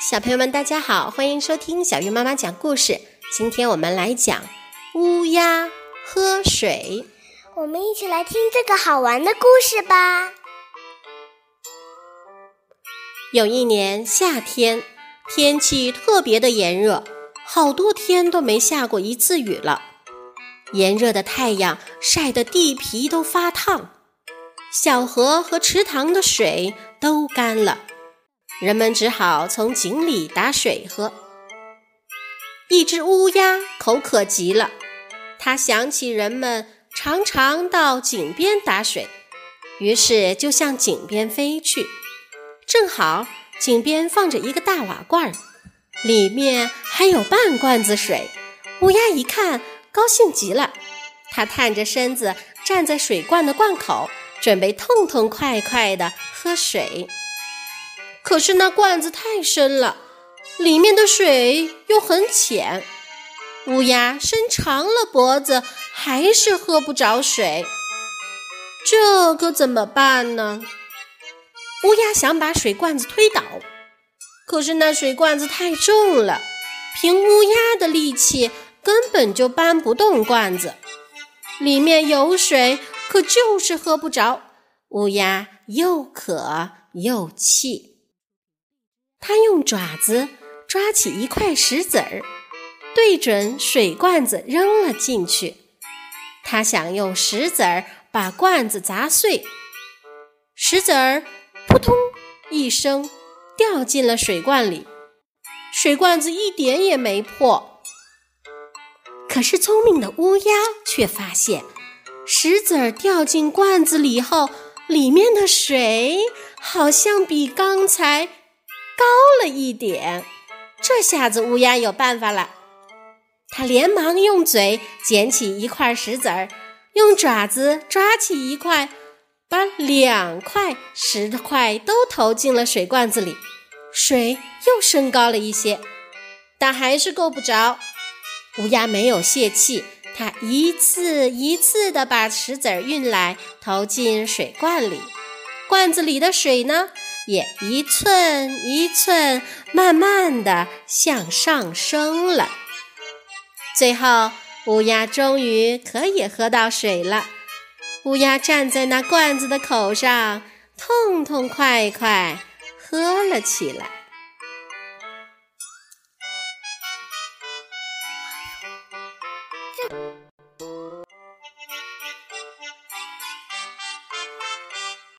小朋友们，大家好，欢迎收听小鱼妈妈讲故事。今天我们来讲乌鸦喝水。我们一起来听这个好玩的故事吧。有一年夏天，天气特别的炎热，好多天都没下过一次雨了。炎热的太阳晒得地皮都发烫，小河和池塘的水都干了。人们只好从井里打水喝。一只乌鸦口渴极了，它想起人们常常到井边打水，于是就向井边飞去。正好井边放着一个大瓦罐，里面还有半罐子水。乌鸦一看，高兴极了，它探着身子站在水罐的罐口，准备痛痛快快地喝水。可是那罐子太深了，里面的水又很浅，乌鸦伸长了脖子，还是喝不着水。这可怎么办呢？乌鸦想把水罐子推倒，可是那水罐子太重了，凭乌鸦的力气根本就搬不动罐子。里面有水，可就是喝不着。乌鸦又渴又气。他用爪子抓起一块石子儿，对准水罐子扔了进去。他想用石子儿把罐子砸碎，石子儿扑通一声掉进了水罐里，水罐子一点也没破。可是聪明的乌鸦却发现，石子儿掉进罐子里后，里面的水好像比刚才。高了一点，这下子乌鸦有办法了。它连忙用嘴捡起一块石子儿，用爪子抓起一块，把两块石块都投进了水罐子里。水又升高了一些，但还是够不着。乌鸦没有泄气，它一次一次地把石子儿运来，投进水罐里。罐子里的水呢？也一寸一寸慢慢地向上升了。最后乌鸦终于可以喝到水了。乌鸦站在那罐子的口上痛痛快快喝了起来。